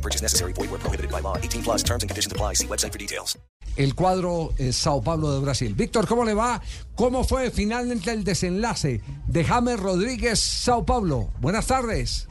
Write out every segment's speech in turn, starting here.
No purchase necessary. Void where prohibited by law. 18 plus terms and conditions apply. See website for details. el cuadro eh, Sao Paulo de Brasil. Víctor, ¿cómo le va? ¿Cómo fue finalmente el desenlace de James Rodríguez Sao Paulo? Buenas tardes.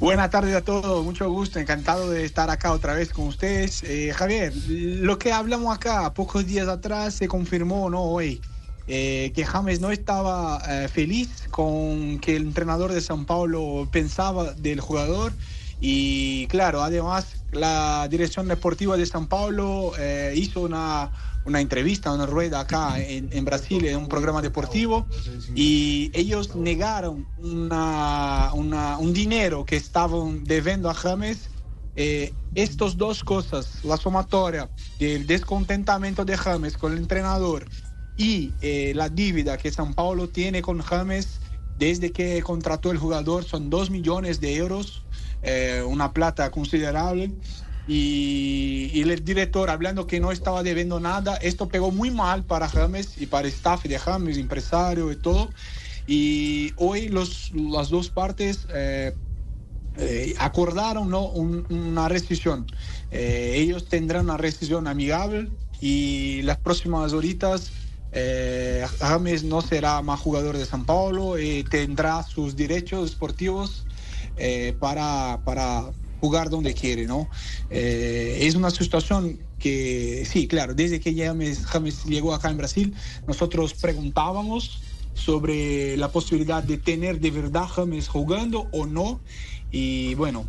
Buenas tardes a todos, mucho gusto, encantado de estar acá otra vez con ustedes. Eh, Javier, lo que hablamos acá pocos días atrás se confirmó, ¿no? Hoy, eh, que James no estaba eh, feliz con que el entrenador de San Paulo pensaba del jugador y claro, además la dirección deportiva de San Paulo eh, hizo una, una entrevista, una rueda acá en, en Brasil, en un programa deportivo, y ellos negaron una, una- un dinero que estaban debiendo a James. Eh, estas dos cosas, la sumatoria del descontentamiento de James con el entrenador y eh, la dívida que San Paulo tiene con James desde que contrató el jugador, son dos millones de euros, eh, una plata considerable. Y, y el director hablando que no estaba debiendo nada, esto pegó muy mal para James y para el staff de James, empresario y todo. Y hoy los, las dos partes eh, eh, acordaron ¿no? un- una rescisión. Eh, ellos tendrán una rescisión amigable y las próximas horitas eh, James no será más jugador de San Paulo y tendrá sus derechos deportivos eh, para, para jugar donde quiere, ¿no? Eh, es una situación que, sí, claro, desde que James, James llegó acá en Brasil, nosotros preguntábamos sobre la posibilidad de tener de verdad James jugando o no. Y bueno,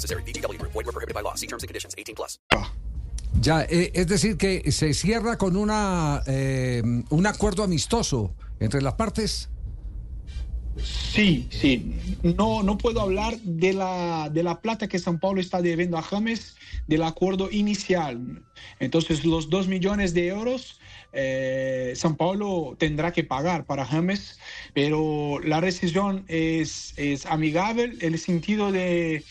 VGW Group. Void where prohibited by law. See terms and conditions. 18 plus. Ya, eh, es decir, que se cierra con una eh, un acuerdo amistoso entre las partes. Sí, sí. No, no puedo hablar de la, de la plata que San Paulo está debiendo a James del acuerdo inicial. Entonces, los dos millones de euros, eh, San Paulo tendrá que pagar para James, pero la rescisión es, es amigable en el sentido de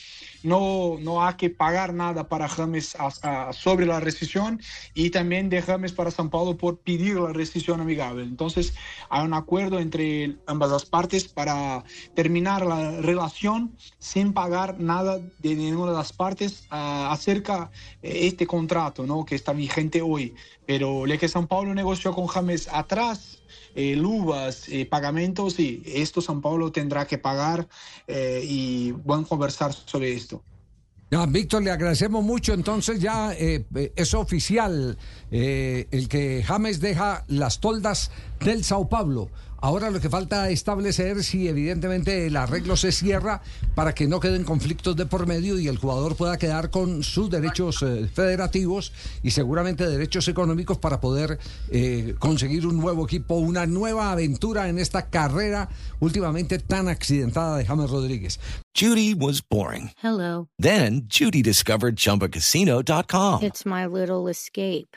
no, no hay que pagar nada para James a- a- sobre la rescisión y también de James para San Paulo por pedir la rescisión amigable. Entonces hay un acuerdo entre ambas las partes para terminar la relación sin pagar nada de ninguna de las partes ah, acerca de este contrato ¿no? que está vigente hoy. Pero lo que San Paulo negoció con James atrás eh, luvas, eh, pagamentos, y esto San Paulo tendrá que pagar eh, y van a conversar sobre esto. Víctor, le agradecemos mucho. Entonces ya eh, es oficial eh, el que James deja las toldas del Sao Paulo. Ahora lo que falta establecer si evidentemente el arreglo se cierra para que no queden conflictos de por medio y el jugador pueda quedar con sus derechos eh, federativos y seguramente derechos económicos para poder eh, conseguir un nuevo equipo, una nueva aventura en esta carrera últimamente tan accidentada de James Rodríguez. Judy was boring. Hello. Then Judy discovered ChumbaCasino.com. It's my little escape.